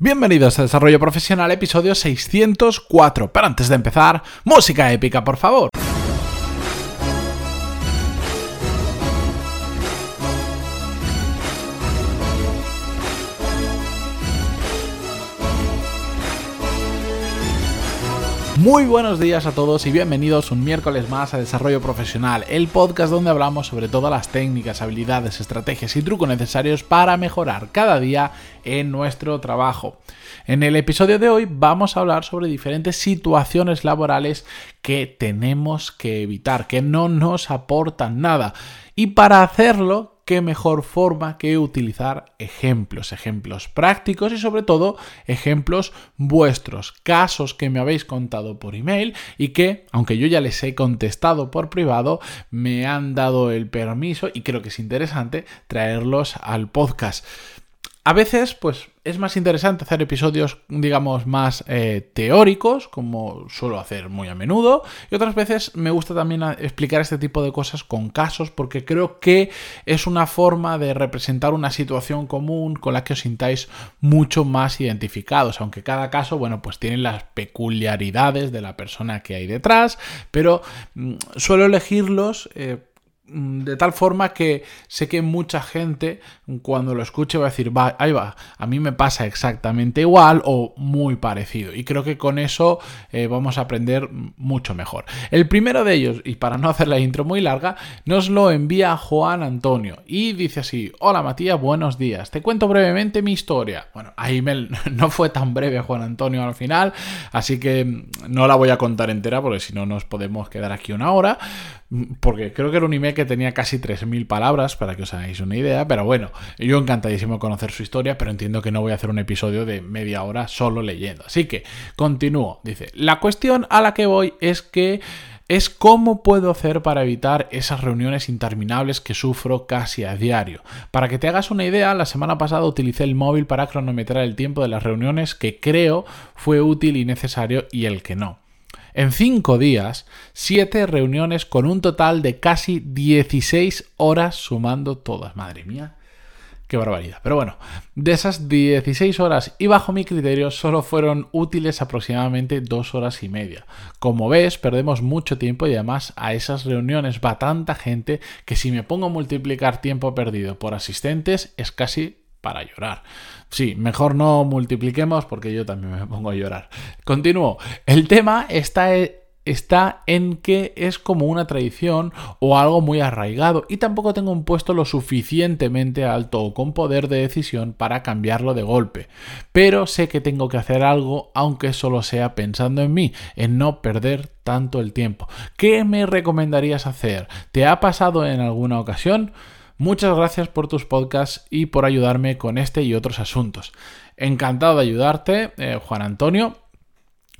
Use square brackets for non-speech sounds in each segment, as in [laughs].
Bienvenidos a Desarrollo Profesional, episodio 604. Pero antes de empezar, música épica, por favor. Muy buenos días a todos y bienvenidos un miércoles más a Desarrollo Profesional, el podcast donde hablamos sobre todas las técnicas, habilidades, estrategias y trucos necesarios para mejorar cada día en nuestro trabajo. En el episodio de hoy vamos a hablar sobre diferentes situaciones laborales que tenemos que evitar, que no nos aportan nada. Y para hacerlo qué mejor forma que utilizar ejemplos, ejemplos prácticos y sobre todo ejemplos vuestros, casos que me habéis contado por email y que, aunque yo ya les he contestado por privado, me han dado el permiso y creo que es interesante traerlos al podcast. A veces, pues es más interesante hacer episodios, digamos, más eh, teóricos, como suelo hacer muy a menudo, y otras veces me gusta también explicar este tipo de cosas con casos, porque creo que es una forma de representar una situación común con la que os sintáis mucho más identificados, aunque cada caso, bueno, pues tiene las peculiaridades de la persona que hay detrás, pero mm, suelo elegirlos. Eh, de tal forma que sé que mucha gente cuando lo escuche va a decir, va, ahí va, a mí me pasa exactamente igual o muy parecido. Y creo que con eso eh, vamos a aprender mucho mejor. El primero de ellos, y para no [laughs] hacer la intro muy larga, nos lo envía Juan Antonio y dice así, hola Matías, buenos días, te cuento brevemente mi historia. Bueno, ahí [laughs] no fue tan breve Juan Antonio al final, así que no la voy a contar entera porque si no nos podemos quedar aquí una hora porque creo que era un email que tenía casi 3.000 palabras, para que os hagáis una idea, pero bueno, yo encantadísimo de conocer su historia, pero entiendo que no voy a hacer un episodio de media hora solo leyendo. Así que, continúo. Dice, la cuestión a la que voy es que es cómo puedo hacer para evitar esas reuniones interminables que sufro casi a diario. Para que te hagas una idea, la semana pasada utilicé el móvil para cronometrar el tiempo de las reuniones que creo fue útil y necesario y el que no. En cinco días, siete reuniones con un total de casi 16 horas sumando todas. Madre mía, qué barbaridad. Pero bueno, de esas 16 horas y bajo mi criterio solo fueron útiles aproximadamente dos horas y media. Como ves, perdemos mucho tiempo y además a esas reuniones va tanta gente que si me pongo a multiplicar tiempo perdido por asistentes es casi para llorar. Sí, mejor no multipliquemos porque yo también me pongo a llorar. Continúo. El tema está, está en que es como una tradición o algo muy arraigado y tampoco tengo un puesto lo suficientemente alto o con poder de decisión para cambiarlo de golpe. Pero sé que tengo que hacer algo aunque solo sea pensando en mí, en no perder tanto el tiempo. ¿Qué me recomendarías hacer? ¿Te ha pasado en alguna ocasión? Muchas gracias por tus podcasts y por ayudarme con este y otros asuntos. Encantado de ayudarte, eh, Juan Antonio.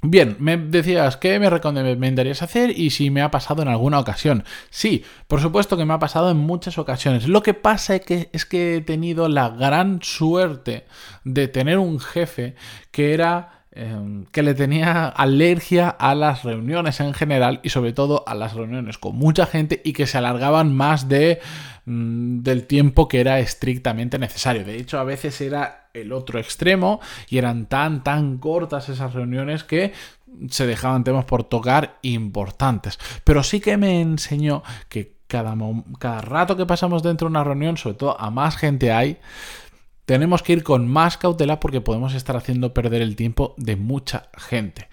Bien, me decías qué me recomendarías hacer y si me ha pasado en alguna ocasión. Sí, por supuesto que me ha pasado en muchas ocasiones. Lo que pasa es que, es que he tenido la gran suerte de tener un jefe que era Em, que le tenía alergia a las reuniones en general y sobre todo a las reuniones con mucha gente y que se alargaban más de, mm, del tiempo que era estrictamente necesario. De hecho, a veces era el otro extremo y eran tan, tan cortas esas reuniones que se dejaban temas por tocar importantes. Pero sí que me enseñó que cada, cada rato que pasamos dentro de una reunión, sobre todo a más gente hay, tenemos que ir con más cautela porque podemos estar haciendo perder el tiempo de mucha gente.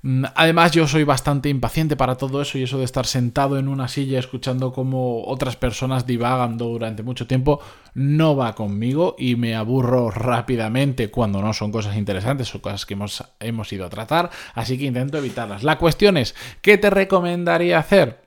Mm, además, yo soy bastante impaciente para todo eso y eso de estar sentado en una silla escuchando cómo otras personas divagan durante mucho tiempo no va conmigo y me aburro rápidamente cuando no son cosas interesantes o cosas que hemos, hemos ido a tratar, así que intento evitarlas. La cuestión es, ¿qué te recomendaría hacer?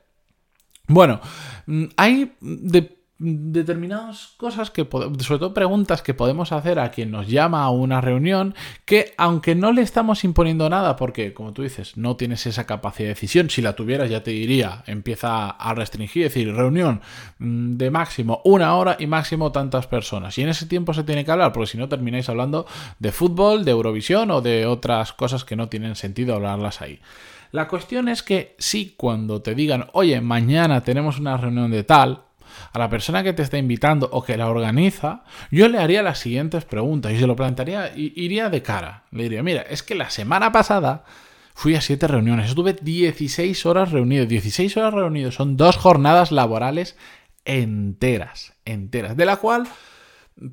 Bueno, mm, hay de determinadas cosas que, sobre todo preguntas que podemos hacer a quien nos llama a una reunión, que aunque no le estamos imponiendo nada, porque como tú dices, no tienes esa capacidad de decisión, si la tuvieras ya te diría, empieza a restringir, es decir, reunión mm, de máximo una hora y máximo tantas personas. Y en ese tiempo se tiene que hablar, porque si no termináis hablando de fútbol, de Eurovisión o de otras cosas que no tienen sentido hablarlas ahí. La cuestión es que si cuando te digan, oye, mañana tenemos una reunión de tal, a la persona que te está invitando o que la organiza, yo le haría las siguientes preguntas y se lo plantearía, iría de cara. Le diría, mira, es que la semana pasada fui a siete reuniones, estuve 16 horas reunido. 16 horas reunido son dos jornadas laborales enteras, enteras, de la cual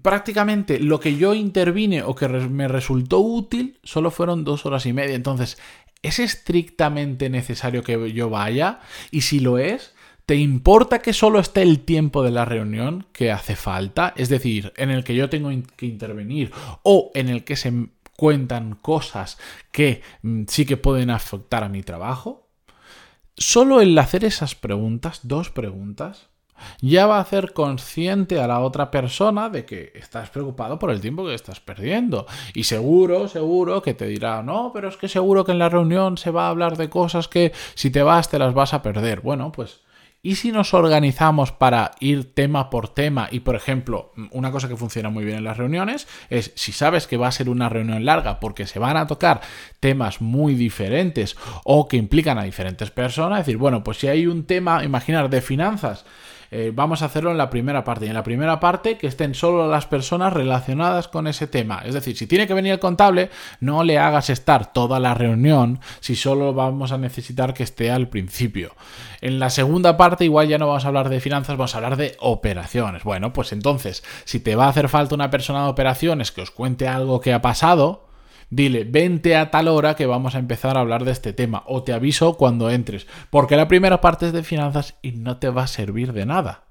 prácticamente lo que yo intervine o que me resultó útil solo fueron dos horas y media. Entonces, ¿es estrictamente necesario que yo vaya? Y si lo es, ¿te importa que solo esté el tiempo de la reunión que hace falta? Es decir, en el que yo tengo que intervenir o en el que se cuentan cosas que mm, sí que pueden afectar a mi trabajo. Solo el hacer esas preguntas, dos preguntas, ya va a hacer consciente a la otra persona de que estás preocupado por el tiempo que estás perdiendo. Y seguro, seguro que te dirá, no, pero es que seguro que en la reunión se va a hablar de cosas que si te vas te las vas a perder. Bueno, pues ¿Y si nos organizamos para ir tema por tema? Y por ejemplo, una cosa que funciona muy bien en las reuniones es si sabes que va a ser una reunión larga porque se van a tocar temas muy diferentes o que implican a diferentes personas, decir, bueno, pues si hay un tema, imaginar, de finanzas, eh, vamos a hacerlo en la primera parte. Y en la primera parte que estén solo las personas relacionadas con ese tema. Es decir, si tiene que venir el contable, no le hagas estar toda la reunión si solo vamos a necesitar que esté al principio. En la segunda parte igual ya no vamos a hablar de finanzas, vamos a hablar de operaciones. Bueno, pues entonces, si te va a hacer falta una persona de operaciones que os cuente algo que ha pasado, dile, vente a tal hora que vamos a empezar a hablar de este tema, o te aviso cuando entres, porque la primera parte es de finanzas y no te va a servir de nada.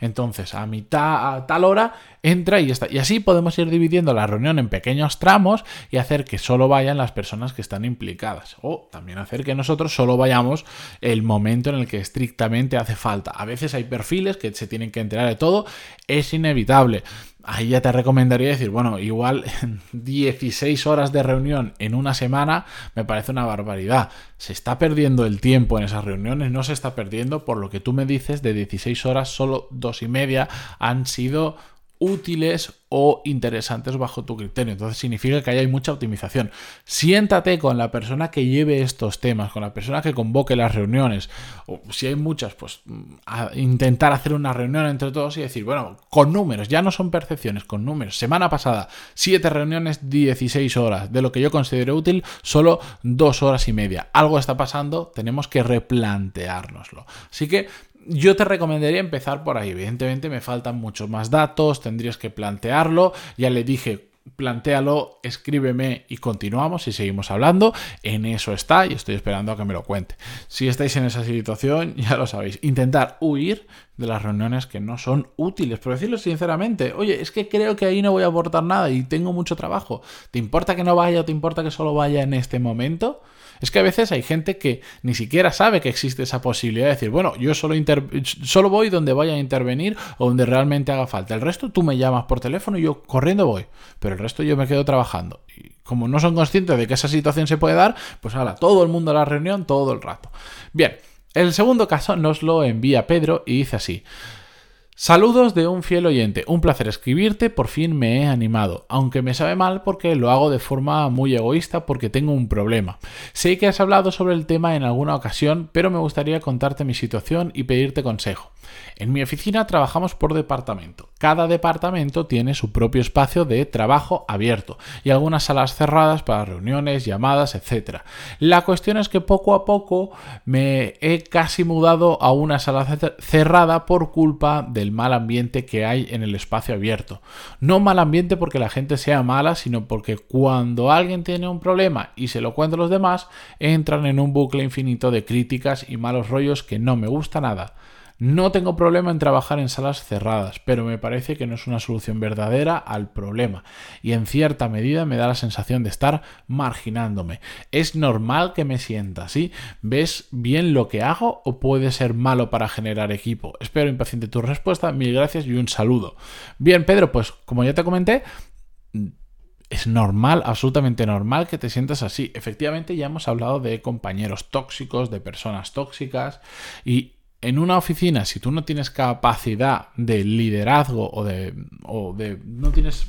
Entonces, a mitad, a tal hora, entra y está. Y así podemos ir dividiendo la reunión en pequeños tramos y hacer que solo vayan las personas que están implicadas. O también hacer que nosotros solo vayamos el momento en el que estrictamente hace falta. A veces hay perfiles que se tienen que enterar de todo. Es inevitable ahí ya te recomendaría decir, bueno, igual 16 horas de reunión en una semana me parece una barbaridad. Se está perdiendo el tiempo en esas reuniones, no se está perdiendo, por lo que tú me dices, de 16 horas, solo dos y media han sido útiles o interesantes bajo tu criterio. Entonces significa que ahí hay mucha optimización. Siéntate con la persona que lleve estos temas, con la persona que convoque las reuniones. O si hay muchas, pues intentar hacer una reunión entre todos y decir, bueno, con números, ya no son percepciones, con números. Semana pasada, 7 reuniones, 16 horas. De lo que yo considero útil, solo 2 horas y media. Algo está pasando, tenemos que replanteárnoslo. Así que yo te recomendaría empezar por ahí. Evidentemente me faltan muchos más datos, tendrías que plantearlo. Ya le dije, plantéalo, escríbeme y continuamos y seguimos hablando. En eso está y estoy esperando a que me lo cuente. Si estáis en esa situación, [laughs] ya lo sabéis. Intentar huir de las reuniones que no son útiles. Pero decirlo sinceramente, oye, es que creo que ahí no voy a aportar nada y tengo mucho trabajo. ¿Te importa que no vaya o te importa que solo vaya en este momento? Es que a veces hay gente que ni siquiera sabe que existe esa posibilidad de decir, bueno, yo solo, solo voy donde vaya a intervenir o donde realmente haga falta. El resto tú me llamas por teléfono y yo corriendo voy, el resto yo me quedo trabajando. Y como no son conscientes de que esa situación se puede dar, pues ahora todo el mundo a la reunión todo el rato. Bien, el segundo caso nos lo envía Pedro y dice así. Saludos de un fiel oyente. Un placer escribirte, por fin me he animado, aunque me sabe mal porque lo hago de forma muy egoísta porque tengo un problema. Sé que has hablado sobre el tema en alguna ocasión, pero me gustaría contarte mi situación y pedirte consejo. En mi oficina trabajamos por departamento. Cada departamento tiene su propio espacio de trabajo abierto y algunas salas cerradas para reuniones, llamadas, etc. La cuestión es que poco a poco me he casi mudado a una sala cerrada por culpa del mal ambiente que hay en el espacio abierto. No mal ambiente porque la gente sea mala, sino porque cuando alguien tiene un problema y se lo cuenta a los demás, entran en un bucle infinito de críticas y malos rollos que no me gusta nada. No tengo problema en trabajar en salas cerradas, pero me parece que no es una solución verdadera al problema y en cierta medida me da la sensación de estar marginándome. ¿Es normal que me sienta así? ¿Ves bien lo que hago o puede ser malo para generar equipo? Espero impaciente tu respuesta, mil gracias y un saludo. Bien, Pedro, pues como ya te comenté, es normal, absolutamente normal que te sientas así. Efectivamente, ya hemos hablado de compañeros tóxicos, de personas tóxicas y en una oficina, si tú no tienes capacidad de liderazgo o de, o de no tienes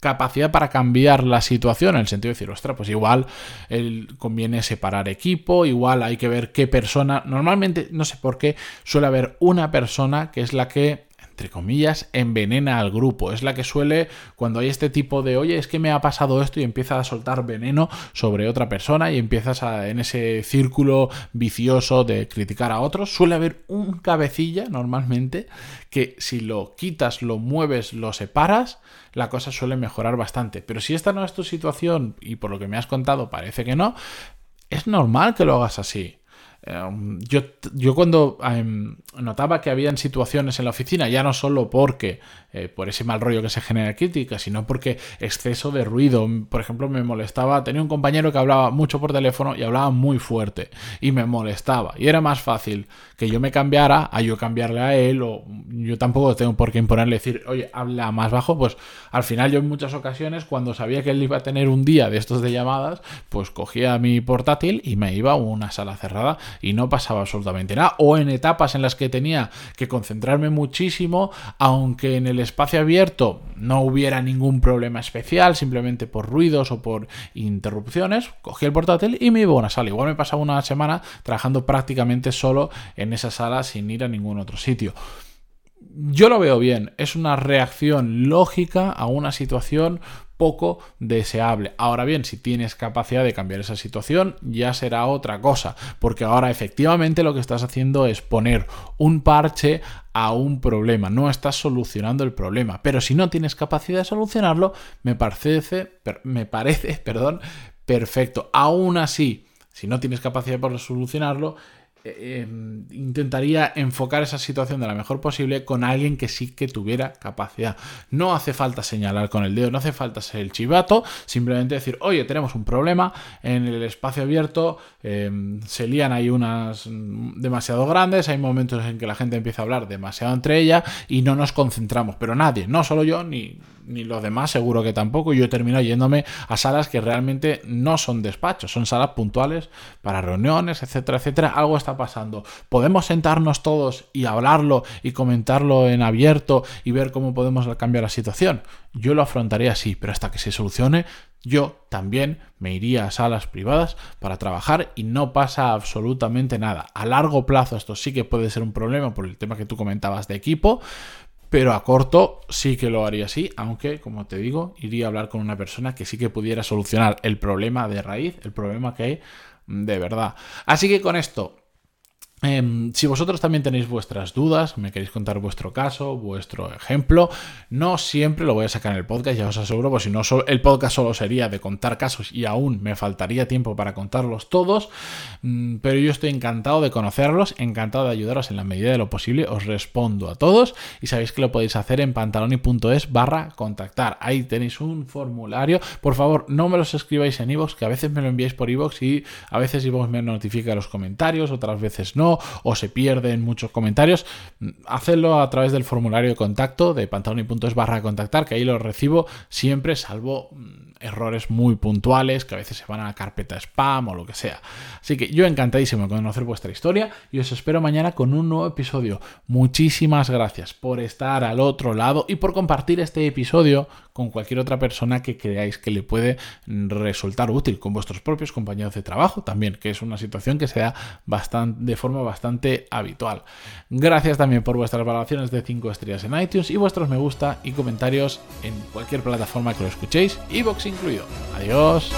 capacidad para cambiar la situación, en el sentido de decir, ostras, pues igual conviene separar equipo, igual hay que ver qué persona, normalmente, no sé por qué, suele haber una persona que es la que entre comillas, envenena al grupo. Es la que suele, cuando hay este tipo de, oye, es que me ha pasado esto y empieza a soltar veneno sobre otra persona y empiezas a, en ese círculo vicioso de criticar a otros, suele haber un cabecilla normalmente que si lo quitas, lo mueves, lo separas, la cosa suele mejorar bastante. Pero si esta no es tu situación y por lo que me has contado parece que no, es normal que lo hagas así. Em, yo, yo, cuando em, notaba que habían situaciones en la oficina, ya no solo porque eh, por ese mal rollo que se genera crítica, sino porque exceso de ruido, por ejemplo, me molestaba, tenía un compañero que hablaba mucho por teléfono y hablaba muy fuerte y me molestaba. Y era más fácil que yo me cambiara a yo cambiarle a él o yo tampoco tengo por qué imponerle decir, oye, habla más bajo, pues al final yo en muchas ocasiones cuando sabía que él iba a tener un día de estos de llamadas, pues cogía mi portátil y me iba a una sala cerrada y no pasaba absolutamente nada. O en etapas en las que tenía que concentrarme muchísimo, aunque en el espacio abierto no hubiera ningún problema especial, simplemente por ruidos o por interrupciones, cogí el portátil y me iba a una sala. Igual me pasaba una semana trabajando prácticamente solo en esa sala sin ir a ningún otro sitio yo lo veo bien, es una reacción lógica a una situación poco deseable. Ahora bien, si tienes capacidad de cambiar esa situación, ya será otra cosa, porque ahora efectivamente lo que estás haciendo es poner un parche a un problema, no estás solucionando el problema, pero si no tienes capacidad de solucionarlo, me parece, me parece, [laughs] perdón, perfecto. Aún así, si no tienes capacidad para solucionarlo, eh, em, intentaría enfocar esa situación de la mejor posible con alguien que sí que tuviera capacidad. No hace falta señalar con el dedo, no hace falta ser el chivato, simplemente decir, oye, tenemos un problema en el espacio abierto, em, se lían ahí unas demasiado grandes, hay momentos en que la gente empieza a hablar demasiado entre ella y no nos concentramos, pero nadie, no solo yo ni, ni los demás seguro que tampoco. Yo termino yéndome a salas que realmente no son despachos, son salas puntuales para reuniones, etcétera, etcétera. Algo está pasando. Podemos sentarnos todos y hablarlo y comentarlo en abierto y ver cómo podemos cambiar la situación. Yo lo afrontaría así, pero hasta que se solucione, yo también me iría a salas privadas para trabajar y no pasa absolutamente nada. A largo plazo esto sí que puede ser un problema por el tema que tú comentabas de equipo, pero a corto sí que lo haría así, aunque, como te digo, iría a hablar con una persona que sí que pudiera solucionar el problema de raíz, el problema que hay de verdad. Así que con esto Em, si vosotros también tenéis vuestras dudas, me queréis contar vuestro caso, vuestro ejemplo, no siempre lo voy a sacar en el podcast, ya os aseguro, porque si no, el podcast solo sería de contar casos y aún me faltaría tiempo para contarlos todos, mm, pero yo estoy encantado de conocerlos, encantado de ayudaros en la medida de lo posible, os respondo a todos y sabéis que lo podéis hacer en pantaloni.es barra contactar, ahí tenéis un formulario, por favor no me los escribáis en iVoox, que a veces me lo enviáis por iVoox y a veces iVoox me notifica los comentarios, otras veces no, o se pierde en muchos comentarios, hacedlo a través del formulario de contacto de pantaloni.es barra contactar, que ahí lo recibo siempre, salvo mm, errores muy puntuales que a veces se van a la carpeta spam o lo que sea. Así que yo encantadísimo de conocer vuestra historia y os espero mañana con un nuevo episodio. Muchísimas gracias por estar al otro lado y por compartir este episodio con cualquier otra persona que creáis que le puede resultar útil, con vuestros propios compañeros de trabajo también, que es una situación que se da bastante, de forma bastante habitual. Gracias también por vuestras valoraciones de 5 estrellas en iTunes y vuestros me gusta y comentarios en cualquier plataforma que lo escuchéis, iVoox incluido. Adiós.